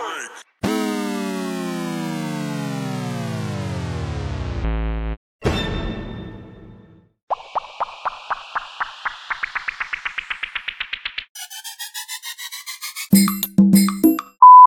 freak.